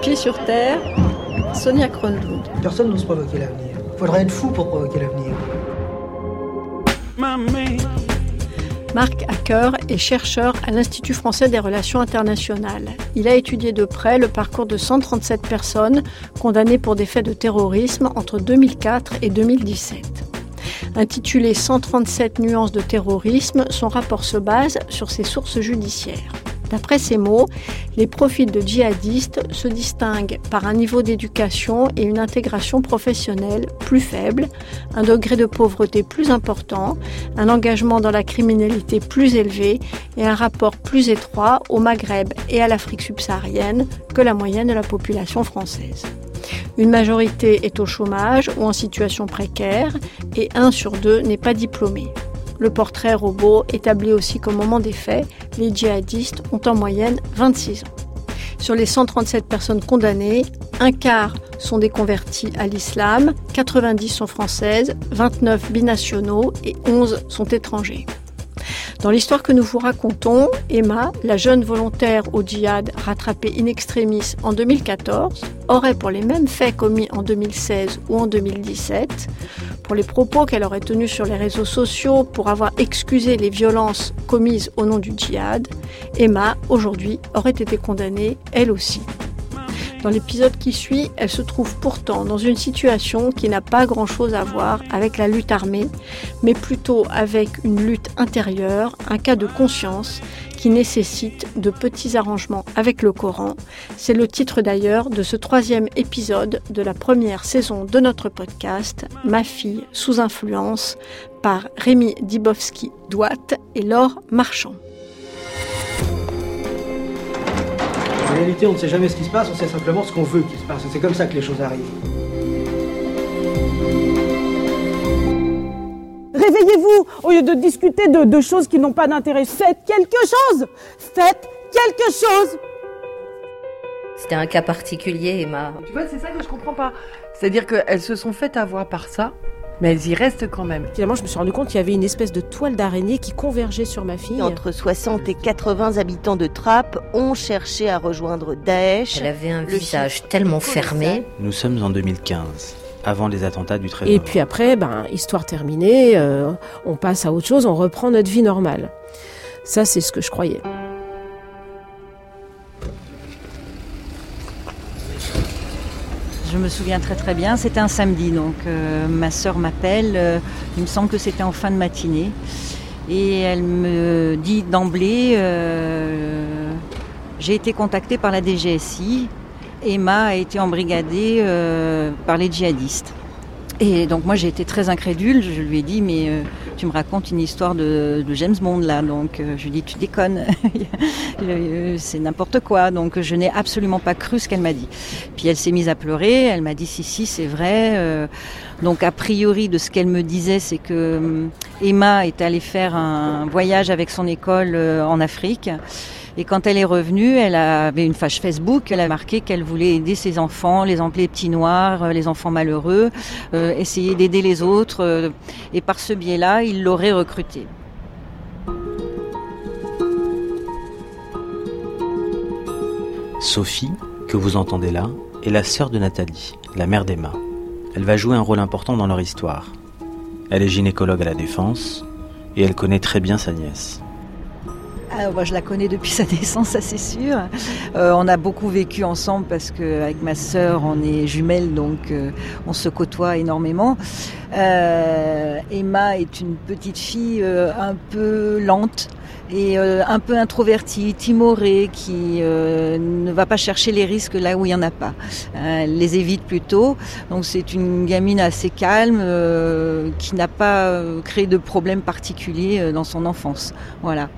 pieds sur terre, Sonia Kronlund. Personne n'ose provoquer l'avenir. Faudrait être fou pour provoquer l'avenir. Marc Hacker est chercheur à l'Institut français des relations internationales. Il a étudié de près le parcours de 137 personnes condamnées pour des faits de terrorisme entre 2004 et 2017. Intitulé 137 nuances de terrorisme, son rapport se base sur ses sources judiciaires. D'après ces mots, les profils de djihadistes se distinguent par un niveau d'éducation et une intégration professionnelle plus faible, un degré de pauvreté plus important, un engagement dans la criminalité plus élevé et un rapport plus étroit au Maghreb et à l'Afrique subsaharienne que la moyenne de la population française. Une majorité est au chômage ou en situation précaire et un sur deux n'est pas diplômé. Le portrait robot établit aussi qu'au moment des faits, les djihadistes ont en moyenne 26 ans. Sur les 137 personnes condamnées, un quart sont des convertis à l'islam, 90 sont françaises, 29 binationaux et 11 sont étrangers. Dans l'histoire que nous vous racontons, Emma, la jeune volontaire au djihad rattrapée in extremis en 2014, aurait pour les mêmes faits commis en 2016 ou en 2017, pour les propos qu'elle aurait tenus sur les réseaux sociaux, pour avoir excusé les violences commises au nom du djihad, Emma, aujourd'hui, aurait été condamnée, elle aussi, dans l'épisode qui suit, elle se trouve pourtant dans une situation qui n'a pas grand-chose à voir avec la lutte armée, mais plutôt avec une lutte intérieure, un cas de conscience qui nécessite de petits arrangements avec le Coran. C'est le titre d'ailleurs de ce troisième épisode de la première saison de notre podcast Ma fille sous influence par Rémi Dibowski-Douat et Laure Marchand. En réalité, on ne sait jamais ce qui se passe, on sait simplement ce qu'on veut qu'il se passe. C'est comme ça que les choses arrivent. Réveillez-vous au lieu de discuter de, choses qui n'ont pas d'intérêt. Faites quelque chose Faites quelque chose C'était un cas particulier, Emma. Tu vois, c'est ça que je comprends pas. C'est-à-dire qu'elles se sont faites avoir par ça, mais elles y restent quand même. Finalement, je me suis rendu compte qu'il y avait une espèce de toile d'araignée qui convergeait sur ma fille. Entre 60 et 80 habitants de Trappes ont cherché à rejoindre Daesh. Elle avait un visage tellement fermé. Nous sommes en 2015 avant les attentats du 13 Et puis après, ben, histoire terminée, euh, on passe à autre chose, on reprend notre vie normale. Ça, c'est ce que je croyais. Je me souviens très très bien, c'était un samedi, donc euh, ma sœur m'appelle, euh, il me semble que c'était en fin de matinée, et elle me dit d'emblée, euh, j'ai été contactée par la DGSI, Emma a été embrigadée par les djihadistes. Et donc moi j'ai été très incrédule, je lui ai dit mais euh, tu me racontes une histoire de, James Bond là, donc euh, je lui ai dit tu déconnes, euh, c'est n'importe quoi, donc je n'ai absolument pas cru ce qu'elle m'a dit. Puis elle s'est mise à pleurer, elle m'a dit si si c'est vrai, donc a priori de ce qu'elle me disait c'est que Emma est allée faire un voyage avec son école en Afrique. Et quand elle est revenue, elle avait une page Facebook, elle a marqué qu'elle voulait aider ses enfants, les emplis petits noirs, euh, les enfants malheureux, euh, essayer d'aider les autres. Euh, et par ce biais-là, il l'aurait recrutée. Sophie, que vous entendez là, est la sœur de Nathalie, la mère d'Emma. Elle va jouer un rôle important dans leur histoire. Elle est gynécologue à la Défense et elle connaît très bien sa nièce. Ah, moi, je la connais depuis sa naissance, ça c'est sûr. Euh, on a beaucoup vécu ensemble parce qu'avec ma sœur, on est jumelles, donc euh, on se côtoie énormément. Euh, Emma est une petite fille un peu lente et un peu introvertie, timorée, qui ne va pas chercher les risques là où il n'y en a pas. elle les évite plutôt. Donc c'est une gamine assez calme qui n'a pas créé de problèmes particuliers dans son enfance. Voilà.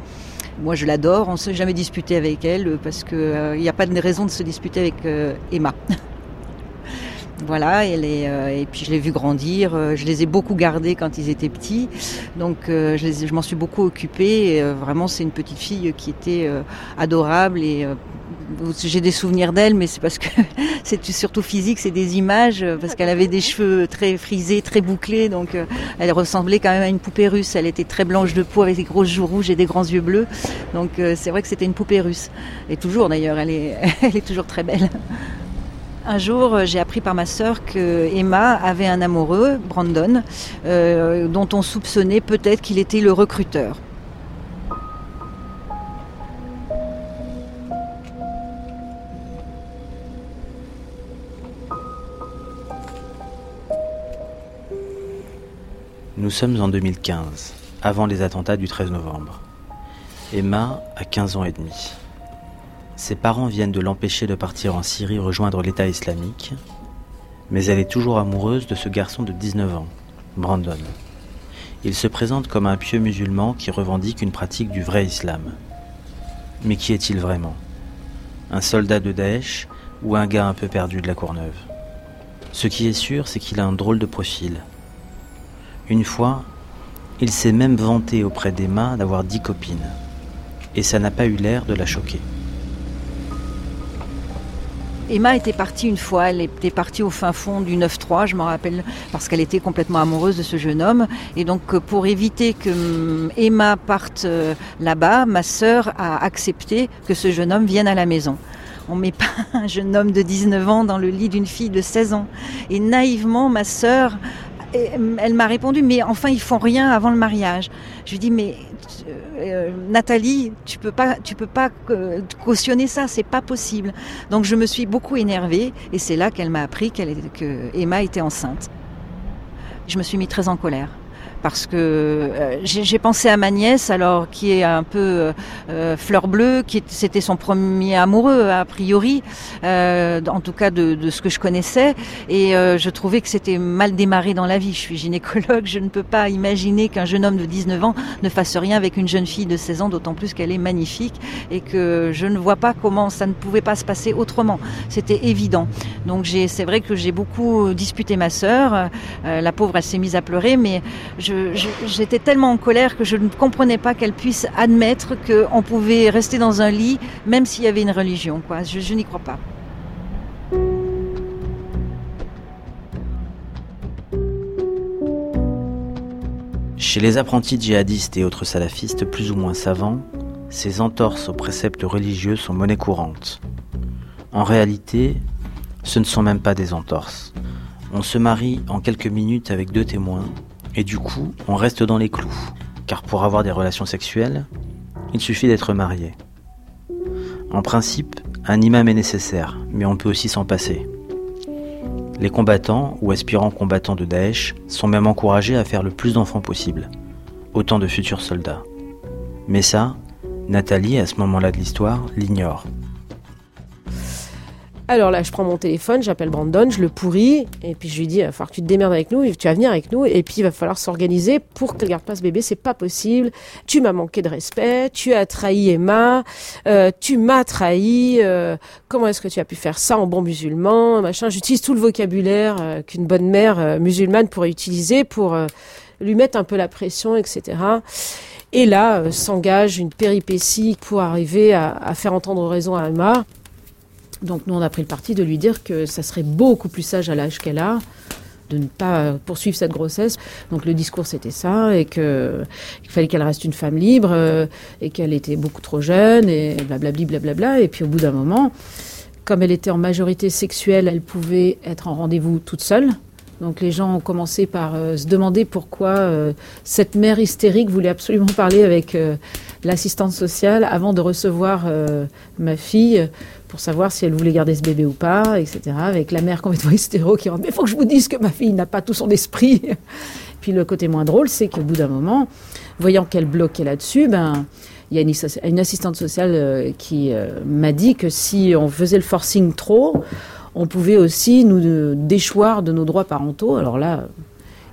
Moi, je l'adore. On ne s'est jamais disputé avec elle parce qu'il euh, n'y a pas de raison de se disputer avec euh, Emma. voilà, elle est, euh, et puis je l'ai vu grandir. je les ai beaucoup gardés quand ils étaient petits, donc je, je m'en suis beaucoup occupée. vraiment, c'est une petite fille qui était adorable et j'ai des souvenirs d'elle, mais c'est parce que c'est surtout physique, c'est des images, parce qu'elle avait des cheveux très frisés, très bouclés, donc euh, elle ressemblait quand même à une poupée russe. Elle était très blanche de peau avec des grosses joues rouges et des grands yeux bleus, donc euh, c'est vrai que c'était une poupée russe. Et toujours d'ailleurs, elle est, elle est toujours très belle. Un jour, j'ai appris par ma sœur que Emma avait un amoureux, Brandon, euh, dont on soupçonnait peut-être qu'il était le recruteur. Nous sommes en 2015, avant les attentats du 13 novembre. Emma a 15 ans et demi. Ses parents viennent de l'empêcher de partir en Syrie rejoindre l'État islamique, mais elle est toujours amoureuse de ce garçon de 19 ans, Brandon. Il se présente comme un pieux musulman qui revendique une pratique du vrai islam. Mais qui est-il vraiment? Un soldat de Daesh ou un gars un peu perdu de la Courneuve? Ce qui est sûr, c'est qu'il a un drôle de profil. Une fois, il s'est même vanté auprès d'Emma d'avoir dix copines. Et ça n'a pas eu l'air de la choquer. Emma était partie une fois, elle était partie au fin fond du 9-3, je m'en rappelle, parce qu'elle était complètement amoureuse de ce jeune homme. Et donc pour éviter que hum, Emma parte euh, là-bas, ma sœur a accepté que ce jeune homme vienne à la maison. On met pas un jeune homme de 19 ans dans le lit d'une fille de 16 ans. Et naïvement, ma sœur elle m'a répondu, mais enfin, ils font rien avant le mariage. Je lui dis, mais euh, Nathalie, tu peux pas, tu peux pas euh, cautionner ça, c'est pas possible. Donc je me suis beaucoup énervée et c'est là qu'elle m'a appris qu'elle, que Emma était enceinte. Je me suis mis très en colère parce que euh, j'ai pensé à ma nièce, alors qui est un peu euh, euh, fleur bleue, qui c'était son premier amoureux a priori, en tout cas de, de, ce que je connaissais, et je trouvais que c'était mal démarré dans la vie. Je suis gynécologue, je ne peux pas imaginer qu'un jeune homme de 19 ans ne fasse rien avec une jeune fille de 16 ans, d'autant plus qu'elle est magnifique et que je ne vois pas comment ça ne pouvait pas se passer autrement. C'était évident. Donc c'est vrai que j'ai beaucoup disputé ma sœur. la pauvre, elle s'est mise à pleurer, mais je j'étais tellement en colère que je ne comprenais pas qu'elle puisse admettre qu'on pouvait rester dans un lit, même s'il y avait une religion. Je, je n'y crois pas. Chez les apprentis djihadistes et autres salafistes plus ou moins savants, ces entorses aux préceptes religieux sont monnaie courante. En réalité, ce ne sont même pas des entorses. On se marie en quelques minutes avec deux témoins et du coup, on reste dans les clous. Car pour avoir des relations sexuelles, il suffit d'être marié. En principe, un imam est nécessaire, mais on peut aussi s'en passer. Les combattants ou aspirants combattants de Daesh sont même encouragés à faire le plus d'enfants possible, autant de futurs soldats. Mais ça, Nathalie, à ce moment-là de l'histoire, l'ignore. Alors là, je prends mon téléphone, j'appelle Brandon, je le pourris, et puis je lui dis, il va falloir que tu te démerdes avec nous, tu vas venir avec nous, et puis il va falloir s'organiser pour qu'elle garde pas ce bébé, c'est pas possible. Tu m'as manqué de respect, tu as trahi Emma, euh, tu m'as trahi, euh, comment est-ce que tu as pu faire ça en bon musulman, machin. J'utilise tout le vocabulaire euh, qu'une bonne mère musulmane pourrait utiliser pour lui mettre un peu la pression, etc. Et là, s'engage une péripétie pour arriver à faire entendre raison à Emma. Donc nous, on a pris le parti de lui dire que ça serait beaucoup plus sage à l'âge qu'elle a de ne pas poursuivre cette grossesse. Donc le discours c'était ça et que il fallait qu'elle reste une femme libre euh, et qu'elle était beaucoup trop jeune et blablabli blablabla et puis au bout d'un moment comme elle était en majorité sexuelle, elle pouvait être en rendez-vous toute seule. Donc les gens ont commencé par euh, se demander pourquoi euh, cette mère hystérique voulait absolument parler avec l'assistante sociale avant de recevoir ma fille pour savoir si elle voulait garder ce bébé ou pas, etc. Avec la mère complètement hystéro qui rentre, mais faut que je vous dise que ma fille n'a pas tout son esprit. Puis le côté moins drôle, c'est qu'au bout d'un moment, voyant qu'elle bloquait là-dessus, ben, il y a une, assistante sociale euh, qui euh, m'a dit que si on faisait le forcing trop, on pouvait aussi nous déchoir de nos droits parentaux. Alors là,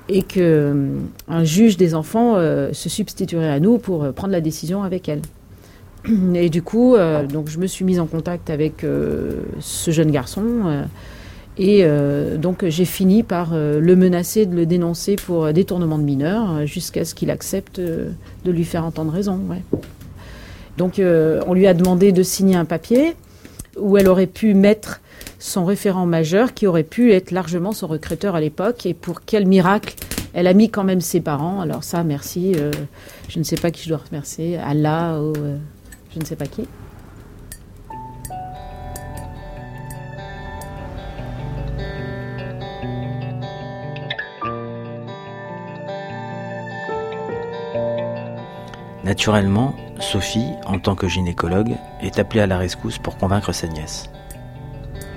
et que euh, un juge des enfants se substituerait à nous pour prendre la décision avec elle. Et du coup, euh, donc je me suis mise en contact avec euh, ce jeune garçon. Euh, et donc j'ai fini par le menacer de le dénoncer pour détournement de mineurs jusqu'à ce qu'il accepte de lui faire entendre raison. Donc on lui a demandé de signer un papier où elle aurait pu mettre son référent majeur qui aurait pu être largement son recruteur à l'époque. Et pour quel miracle elle a mis quand même ses parents. Alors ça, merci. je ne sais pas qui je dois remercier. Allah ou je ne sais pas qui. Naturellement, Sophie, en tant que gynécologue, est appelée à la rescousse pour convaincre sa nièce.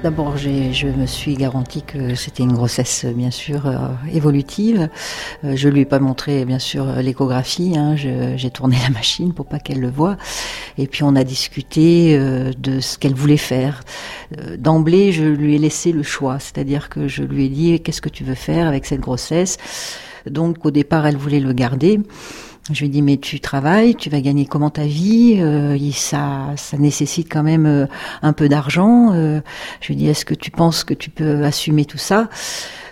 D'abord, je me suis garantie que c'était une grossesse, bien sûr, euh, évolutive. Euh, je lui ai pas montré, bien sûr, l'échographie. Hein. J'ai tourné la machine pour pas qu'elle le voie. Et puis, on a discuté euh, de ce qu'elle voulait faire. D'emblée, je lui ai laissé le choix. C'est-à-dire que je lui ai dit, qu'est-ce que tu veux faire avec cette grossesse? Donc, au départ, elle voulait le garder. Je lui ai dit mais tu travailles, tu vas gagner comment ta vie euh, Ça, ça nécessite quand même euh, un peu d'argent. Euh, je lui ai dit est-ce que tu penses que tu peux assumer tout ça?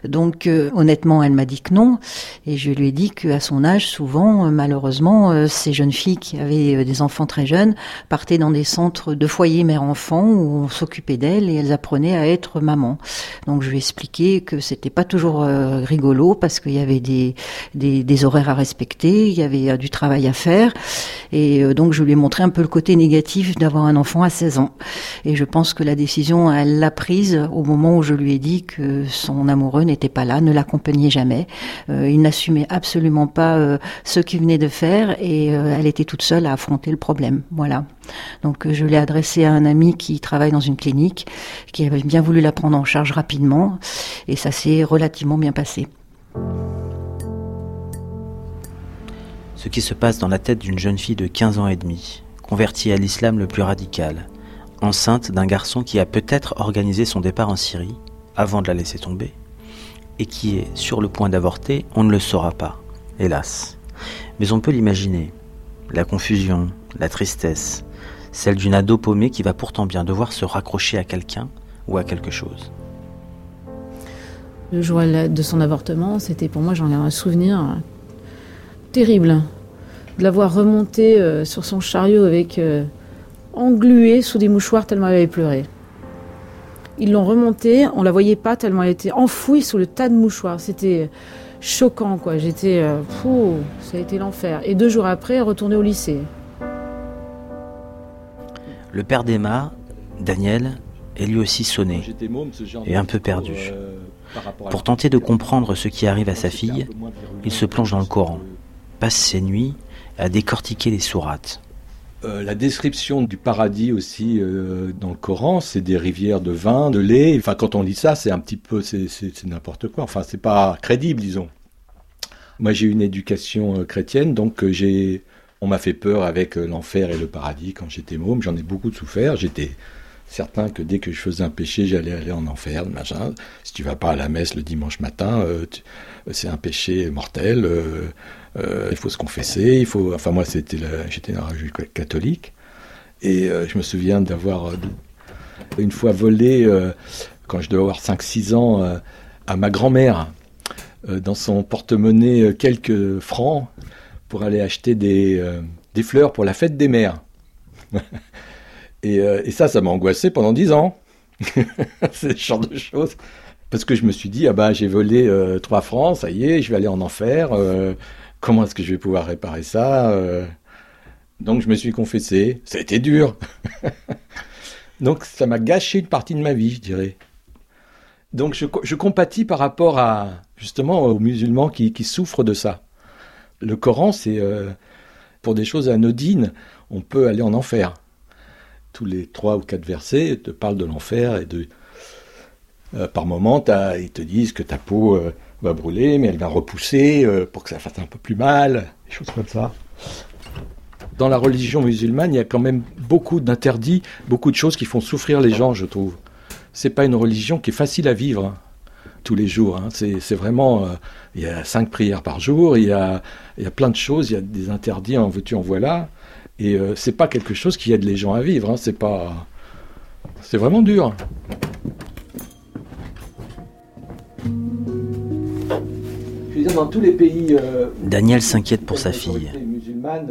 Donc euh, honnêtement, elle m'a dit que non, et je lui ai dit qu'à son âge, souvent, euh, malheureusement, euh, ces jeunes filles qui avaient des enfants très jeunes partaient dans des centres de foyer mère-enfant où on s'occupait d'elles et elles apprenaient à être maman. Donc je lui ai expliqué que c'était pas toujours rigolo parce qu'il y avait des, des, des, horaires à respecter, il y avait du travail à faire, et donc je lui ai montré un peu le côté négatif d'avoir un enfant à 16 ans. Et je pense que la décision, elle l'a prise au moment où je lui ai dit que son amoureux n'était pas là, ne l'accompagnait jamais. Euh, il n'assumait absolument pas euh, ce qu'il venait de faire et euh, elle était toute seule à affronter le problème. Voilà. Donc je l'ai adressé à un ami qui travaille dans une clinique, qui avait bien voulu la prendre en charge rapidement et ça s'est relativement bien passé. Ce qui se passe dans la tête d'une jeune fille de 15 ans et demi, convertie à l'islam le plus radical, enceinte d'un garçon qui a peut-être organisé son départ en Syrie avant de la laisser tomber, et qui est sur le point d'avorter, on ne le saura pas, hélas. Mais on peut l'imaginer. La confusion, la tristesse, celle d'une ado paumée qui va pourtant bien devoir se raccrocher à quelqu'un ou à quelque chose. Le jour de son avortement, c'était pour moi, j'en ai un souvenir terrible. De l'avoir remonté euh, sur son chariot avec euh, englué sous des mouchoirs tellement elle avait pleuré. Ils l'ont remontée, on la voyait pas tellement elle était enfouie sous le tas de mouchoirs. C'était choquant, quoi. J'étais, euh, ça a été l'enfer. Et deux jours après, retourner au lycée. Le père d'Emma, Daniel, est lui aussi sonné et un peu perdu. Euh, Pour tenter de comprendre ce qui arrive à sa fille, il se plonge dans le Coran, passe ses nuits à décortiquer les sourates. Euh, la description du paradis aussi euh, dans le Coran, c'est des rivières de vin, de lait. Enfin, quand on lit ça, c'est un petit peu, c'est n'importe quoi. Enfin, c'est pas crédible, disons. Moi, j'ai une éducation euh, chrétienne, donc j'ai, on m'a fait peur avec l'enfer et le paradis quand j'étais môme. J'en ai beaucoup souffert. J'étais certain que dès que je faisais un péché, j'allais aller en enfer, machin. Si tu vas pas à la messe le dimanche matin, c'est un péché mortel. Euh, il faut se confesser, il faut. Enfin, moi, c'était j'étais dans la catholique. Et euh, je me souviens d'avoir euh, une fois volé, quand je devais avoir 5-6 ans, à ma grand-mère, dans son porte-monnaie, quelques francs pour aller acheter des, des fleurs pour la fête des mères. et, ça, ça m'a angoissé pendant 10 ans. C'est ce genre de choses. Parce que je me suis dit, ah bah j'ai volé 3 francs, ça y est, je vais aller en enfer comment est-ce que je vais pouvoir réparer ça euh? Donc je me suis confessé. Ça été dur. Donc ça m'a gâché une partie de ma vie, je dirais. Donc je, compatis par rapport à justement aux musulmans qui, souffrent de ça. Le Coran, c'est euh, pour des choses anodines, on peut aller en enfer. Tous les trois ou quatre versets te parlent de l'enfer et de euh, par moment, ils te disent que ta peau va brûler, mais elle va repousser euh, pour que ça fasse un peu plus mal, des choses comme ça. Dans la religion musulmane, il y a quand même beaucoup d'interdits, beaucoup de choses qui font souffrir les gens, je trouve. C'est pas une religion qui est facile à vivre hein, tous les jours. Hein. C'est vraiment, euh, il y a cinq prières par jour, il y a, il y a plein de choses, il y a des interdits en veux-tu en voilà, et euh, c'est pas quelque chose qui aide les gens à vivre. Hein. C'est pas, c'est vraiment dur. Dans tous les pays. Euh, Daniel s'inquiète pour sa fille,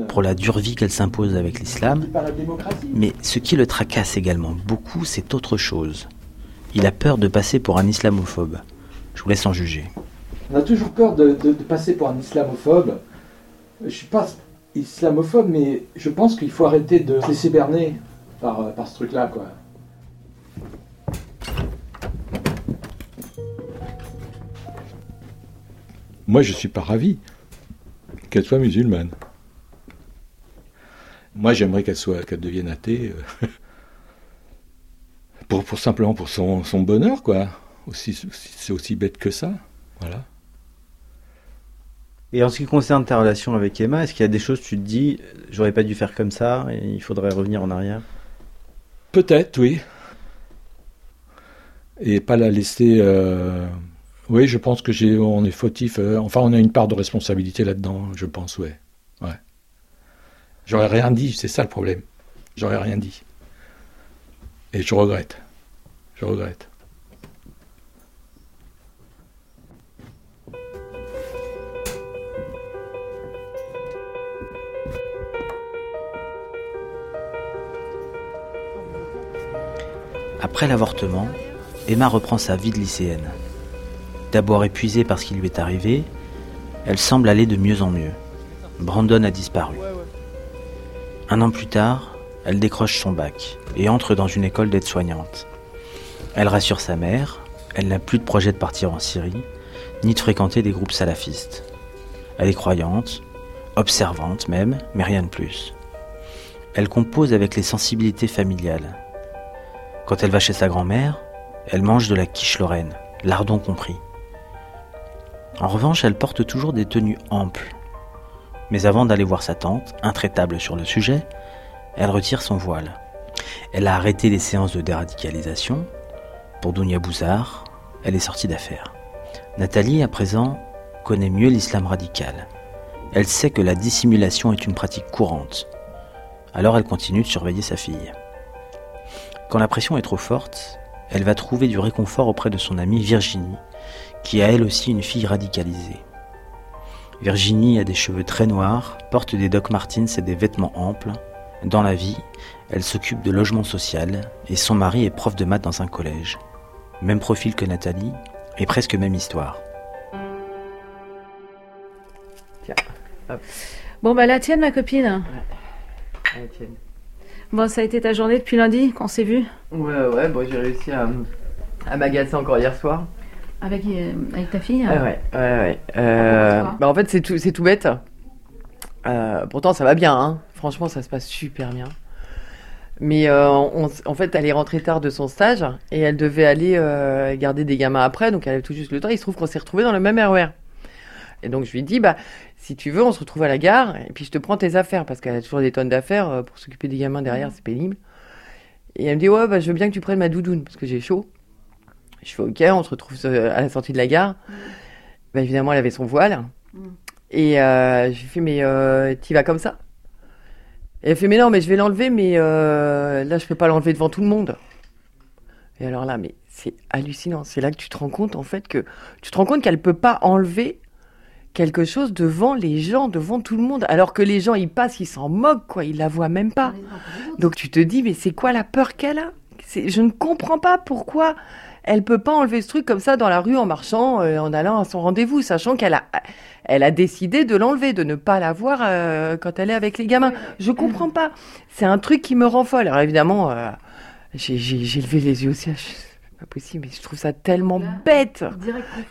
pour la dure vie qu'elle s'impose avec l'islam. Mais ce qui le tracasse également beaucoup, c'est autre chose. Il a peur de passer pour un islamophobe. Je vous laisse en juger. On a toujours peur de, passer pour un islamophobe. Je suis pas islamophobe, mais je pense qu'il faut arrêter de se laisser berner par, euh, par ce truc-là, quoi. Moi, je ne suis pas ravi qu'elle soit musulmane. Moi, j'aimerais qu'elle soit, qu'elle devienne athée, euh, pour, pour simplement pour son, son bonheur, quoi. Aussi, c'est aussi bête que ça, voilà. Et en ce qui concerne ta relation avec Emma, est-ce qu'il y a des choses tu te dis, j'aurais pas dû faire comme ça et il faudrait revenir en arrière? Peut-être, oui. Et pas la laisser. euh, Oui, je pense que j'ai, est fautif. euh, Enfin, on a une part de responsabilité là-dedans, je pense. Ouais. J'aurais rien dit, c'est ça le problème. J'aurais rien dit. Et je regrette. Je regrette. Après l'avortement, Emma reprend sa vie de lycéenne. D'abord épuisée par ce qui lui est arrivé, elle semble aller de mieux en mieux. Brandon a disparu. Un an plus tard, elle décroche son bac et entre dans une école d'aide-soignante. Elle rassure sa mère, elle n'a plus de projet de partir en Syrie, ni de fréquenter des groupes salafistes. Elle est croyante, observante même, mais rien de plus. Elle compose avec les sensibilités familiales. Quand elle va chez sa grand-mère, elle mange de la quiche lorraine, lardon compris. En revanche, elle porte toujours des tenues amples. Mais avant d'aller voir sa tante, intraitable sur le sujet, elle retire son voile. Elle a arrêté les séances de déradicalisation. Pour Dounia Bouzard, elle est sortie d'affaires. Nathalie, à présent, connaît mieux l'islam radical. Elle sait que la dissimulation est une pratique courante. Alors elle continue de surveiller sa fille. Quand la pression est trop forte, elle va trouver du réconfort auprès de son amie Virginie, qui a elle aussi une fille radicalisée. Virginie a des cheveux très noirs, porte des Doc Martens et des vêtements amples. Dans la vie, elle s'occupe de logement social et son mari est prof de maths dans un collège. Même profil que Nathalie et presque même histoire. Bon, bah la tienne, ma copine. Bon, ça a été ta journée depuis lundi qu'on s'est vu? Ouais, ouais, bon, j'ai réussi à, à m'agacer encore hier soir. Avec, euh, avec ta fille Ouais, ouais, ouais. ouais. Euh, Pourquoi bah, en fait, c'est tout, tout bête. Euh, pourtant, ça va bien, hein. Franchement, ça se passe super bien. Mais on- en fait, elle est rentrée tard de son stage et elle devait aller garder des gamins après, donc elle avait tout juste le temps. Il se trouve qu'on s'est retrouvés dans le même RER. Et donc je lui dis, bah, si tu veux, on se retrouve à la gare et puis je te prends tes affaires parce qu'elle a toujours des tonnes d'affaires pour s'occuper des gamins derrière, c'est pénible. Et elle me dit, ouais, bah, je veux bien que tu prennes ma doudoune parce que j'ai chaud. Je fais, ok, on se retrouve à la sortie de la gare. Bah, évidemment, elle avait son voile. Et euh, je lui fais, mais euh, t'y vas comme ça? Et elle fait, mais non, mais je vais l'enlever, mais euh, là, je peux pas l'enlever devant tout le monde. Et alors là, mais c'est hallucinant. C'est là que tu te rends compte, en fait, que tu te rends compte qu'elle peut pas enlever quelque chose devant les gens, devant tout le monde, alors que les gens, ils passent, ils s'en moquent, quoi. Ils la voient même pas. Donc tu te dis, mais c'est quoi la peur qu'elle a? Je ne comprends pas pourquoi elle peut pas enlever ce truc comme ça dans la rue en marchant, euh, en allant à son rendez-vous, sachant qu'elle a, elle a décidé de l'enlever, de ne pas la voir euh, quand elle est avec les gamins. Je comprends pas. C'est un truc qui me rend folle. Alors évidemment, euh, j'ai j'ai- j'ai levé les yeux au ciel. Pas possible, mais je trouve ça tellement bête,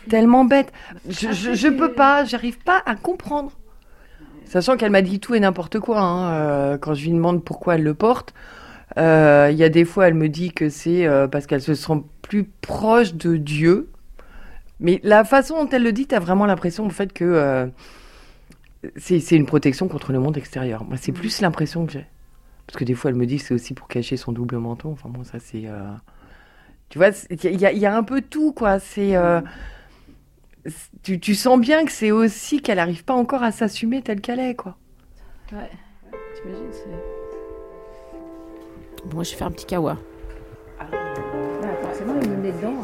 tellement bête. Je, je, je peux pas, j'arrive pas à comprendre. Sachant qu'elle m'a dit tout et n'importe quoi. hein, quand je lui demande pourquoi elle le porte, euh, il y a des fois, elle me dit que c'est euh, parce qu'elle se sent plus proche de Dieu. Mais la façon dont elle le dit, t'as vraiment l'impression en fait que euh, c'est une protection contre le monde extérieur. Moi, c'est plus l'impression que j'ai. Parce que des fois, elle me dit que c'est aussi pour cacher son double menton. Enfin bon, ça c'est. euh, Tu vois, il y, a- un peu tout, quoi. Euh, c'est- Tu, tu sens bien que c'est aussi qu'elle n'arrive pas encore à s'assumer telle qu'elle est, quoi. Ouais. T'imagines, c'est. Moi, je vais faire un petit kawa. forcément, il me met dedans.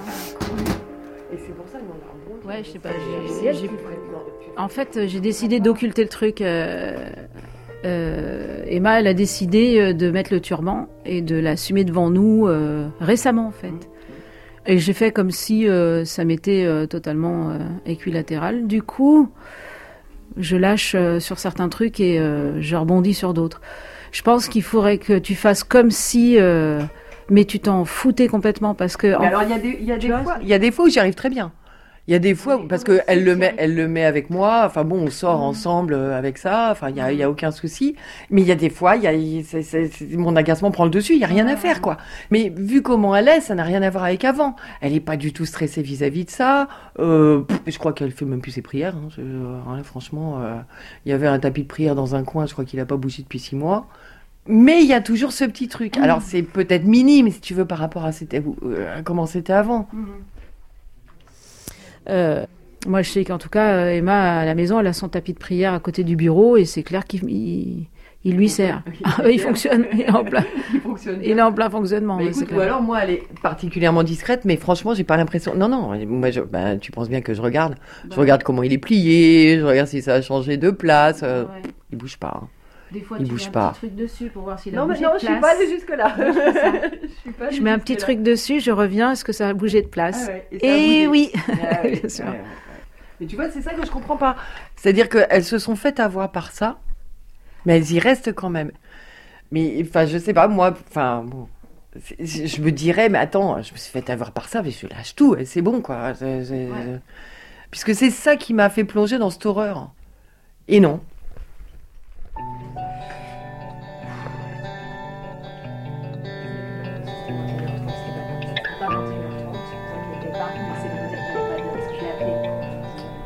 Et c'est pour ça qu'on a un bon. Ouais, je sais pas. j'ai- j'ai- En fait, j'ai décidé d'occulter le truc. euh, euh, Emma, elle a décidé euh, de mettre le turban et de l'assumer devant nous euh, récemment, en fait. Et j'ai fait comme si euh, ça m'était euh, totalement euh, équilatéral. Du coup, je lâche euh, sur certains trucs et euh, je rebondis sur d'autres. Je pense qu'il faudrait que tu fasses comme si, euh, mais tu t'en foutais complètement parce que. Mais en- alors, il y a des, y a des fois, il y a des fois où j'y arrive très bien. Il y a des fois parce que elle le met, elle le met avec moi. Enfin bon, on sort ensemble euh, avec ça. Enfin, il y a, y a aucun souci. Mais il y a des fois, y a, mon agacement prend le dessus. Il y a rien à faire, quoi. Mais vu comment elle est, ça n'a rien à voir avec avant. Elle est pas du tout stressée vis-à-vis de ça. Euh, je crois qu'elle fait même plus ses prières. hein. Euh, hein, franchement, euh, il y avait un tapis de prière dans un coin. Je crois qu'il a pas bougé depuis six mois. Mais il y a toujours ce petit truc. Alors c'est peut-être minime, si tu veux, par rapport à comment c'était avant. Euh, moi, je sais qu'en tout cas, euh, Emma, à la maison, elle a son tapis de prière à côté du bureau et c'est clair qu'il il, il lui sert. Ah, il fonctionne. Il est en plein, Il fonctionne. il est en plein fonctionnement. Bah, écoute, c'est ou alors moi elle est particulièrement discrète, mais franchement j'ai pas l'impression. Non non, moi je... bah, tu penses bien que je regarde. Je regarde comment il est plié, je regarde si ça a changé de place. euh, Ouais. Il bouge pas. hein. Des fois, il tu bouge mets un pas. petit truc dessus pour voir s'il a Non mais bougé non, de je suis place. pas allée jusque là. Ouais, je je suis pas allée Je mets un petit jusque-là. truc dessus, je reviens, est-ce que ça a bougé de place Ah ouais, et Et bougé. oui, Ah ouais, bien sûr. ouais, ouais, ouais. Mais tu vois, c'est ça que je comprends pas. C'est-à-dire qu'elles se sont faites avoir par ça, mais elles y restent quand même. Mais enfin, je sais pas, moi, enfin, bon, je me dirais, mais attends, je me suis fait avoir par ça, mais je lâche tout, et c'est bon, quoi. C'est- c'est- Puisque c'est ça qui m'a fait plonger dans cette horreur. Et non.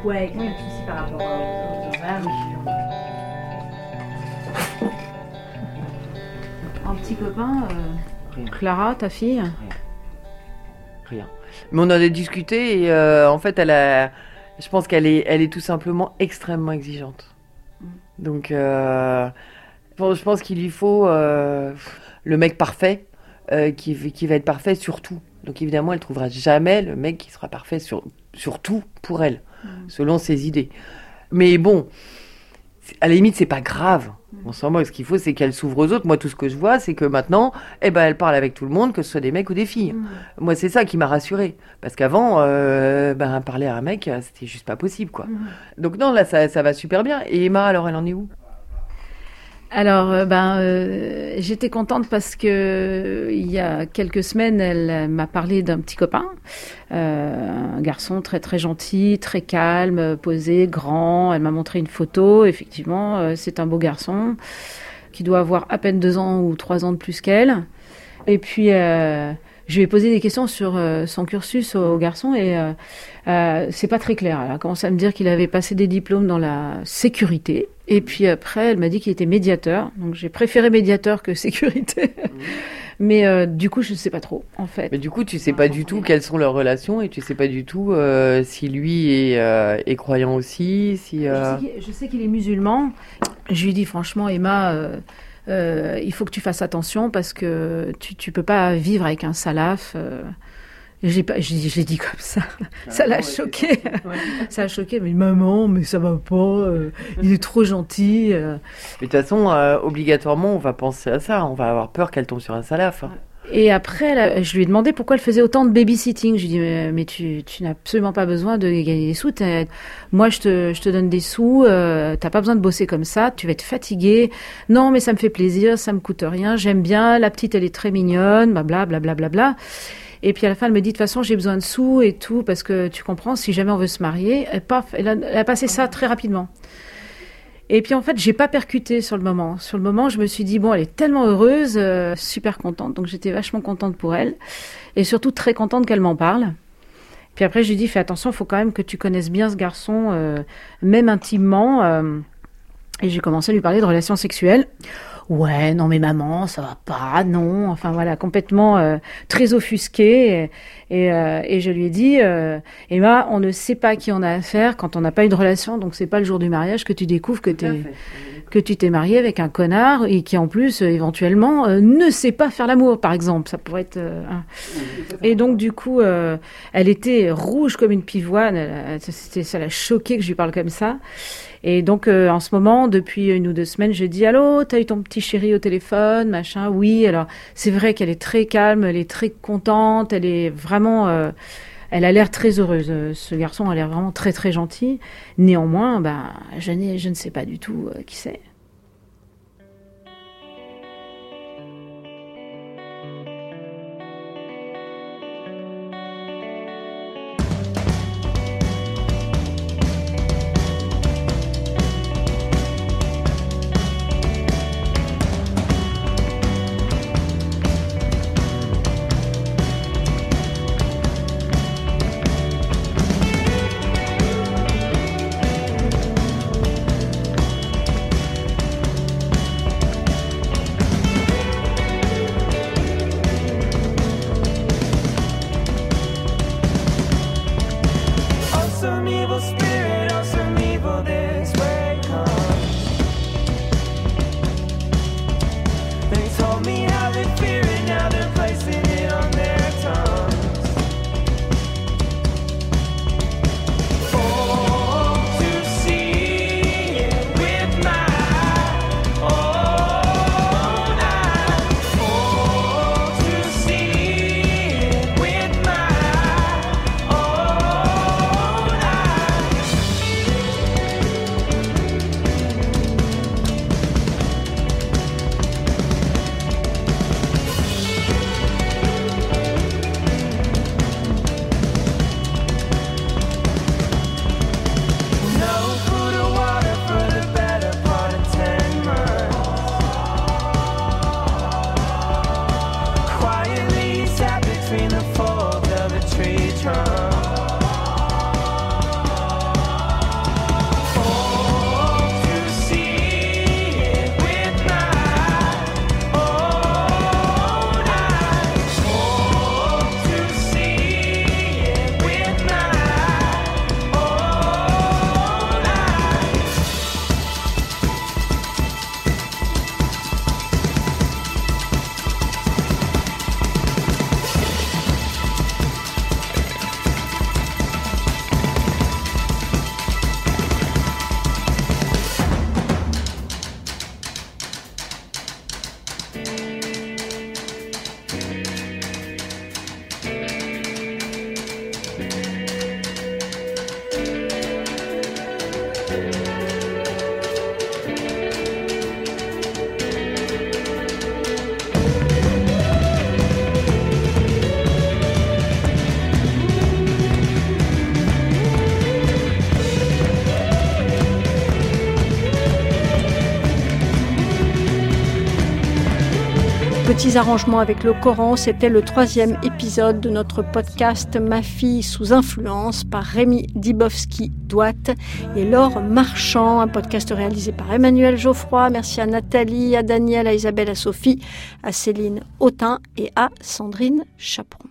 Ouais, il y a de soucis par rapport aux horaires. Un petit copain, euh, Clara, ta fille Rien. Mais on en a discuté et euh, en fait, elle a, je pense qu'elle est, elle est tout simplement extrêmement exigeante. Donc, euh, bon, je pense qu'il lui faut euh, le mec parfait euh, qui, qui va être parfait sur tout. Donc évidemment, elle trouvera jamais le mec qui sera parfait sur, sur tout pour elle, selon ses idées. Mais bon, à la limite, c'est pas grave. On s'en moque. Ce qu'il faut, c'est qu'elle s'ouvre aux autres. Moi, tout ce que je vois, c'est que maintenant, eh ben, elle parle avec tout le monde, que ce soit des mecs ou des filles. Moi, c'est ça qui m'a rassurée. Parce qu'avant, euh, ben, parler à un mec, c'était juste pas possible, quoi. Donc non, là, ça, ça va super bien. Et Emma, alors, elle en est où? Alors, euh, ben, euh, j'étais contente parce que il y a quelques semaines, elle m'a parlé d'un petit copain, euh, un garçon très très gentil, très calme, posé, grand. Elle m'a montré une photo. Effectivement, euh, c'est un beau garçon qui doit avoir à peine deux ans ou trois ans de plus qu'elle. Et puis, euh, je lui ai posé des questions sur euh, son cursus au, au garçon et euh, euh, c'est pas très clair. Elle a commencé à me dire qu'il avait passé des diplômes dans la sécurité. Et puis après, elle m'a dit qu'il était médiateur. Donc j'ai préféré médiateur que sécurité. Mais euh, du coup, je ne sais pas trop, en fait. Mais du coup, tu sais pas du tout quelles sont leurs relations et tu sais pas du tout euh, si lui est, euh, est croyant aussi, si... Je sais qu'il- Je sais qu'il est musulman. Je lui dis franchement, Emma, euh, il faut que tu fasses attention parce que tu, tu peux pas vivre avec un salaf. euh. J'ai dit comme ça. ça l'a choqué. ça l'a choqué. Mais maman, mais ça va pas. euh, il est trop gentil. Mais de toute façon, obligatoirement, on va penser à ça. On va avoir peur qu'elle tombe sur un salaf. hein. Et après, je lui ai demandé pourquoi elle faisait autant de babysitting. Je lui ai dit, mais, tu, n'as absolument pas besoin de gagner des sous. Moi, je te, donne des sous. Euh, T'as pas besoin de bosser comme ça. Tu vas être fatigué. Non, mais ça me fait plaisir. Ça me coûte rien. J'aime bien. La petite, elle est très mignonne. Bla, bla, bla, bla, bla. Et puis à la fin, elle me dit, de toute façon, j'ai besoin de sous et tout, parce que tu comprends, si jamais on veut se marier, elle a passé ça très rapidement. Et puis en fait, j'ai pas percuté sur le moment. Sur le moment, je me suis dit bon, elle est tellement heureuse, euh, super contente. Donc j'étais vachement contente pour elle et surtout très contente qu'elle m'en parle. Puis après, je lui dis fais attention, faut quand même que tu connaisses bien ce garçon, euh, même intimement. euh. et j'ai commencé à lui parler de relations sexuelles. Ouais, non mais maman, ça va pas, non. Enfin voilà, complètement très offusquée. Et, euh, et je lui ai dit, euh, Emma, on ne sait pas qui on a affaire quand on n'a pas eu de relation, donc c'est pas le jour du mariage que tu découvres que t'es que tu t'es marié avec un connard et qui en plus euh, éventuellement euh, ne sait pas faire l'amour, par exemple. Ça pourrait être. euh, un- Et donc du coup, elle était rouge comme une pivoine. Elle c'était- ça l'a choqué que je lui parle comme ça. Et donc, en ce moment, depuis une ou deux semaines, je dis Allô, t'as eu ton petit chéri au téléphone, machin Oui, alors c'est vrai qu'elle est très calme, elle est très contente, elle est vraiment. Euh, elle a l'air très heureuse. Euh, Ce garçon a l'air vraiment très très gentil. Néanmoins, ben, je, je ne sais pas du tout euh, qui c'est. Petits arrangements avec le Coran, c'était le troisième épisode de notre podcast Ma fille sous influence par Rémi Dibowski-Douat et Laure Marchand, un podcast réalisé par Emmanuel Geoffroy. Merci à Nathalie, à Daniel, à Isabelle, à Sophie, à Céline Autin et à Sandrine Chaperon.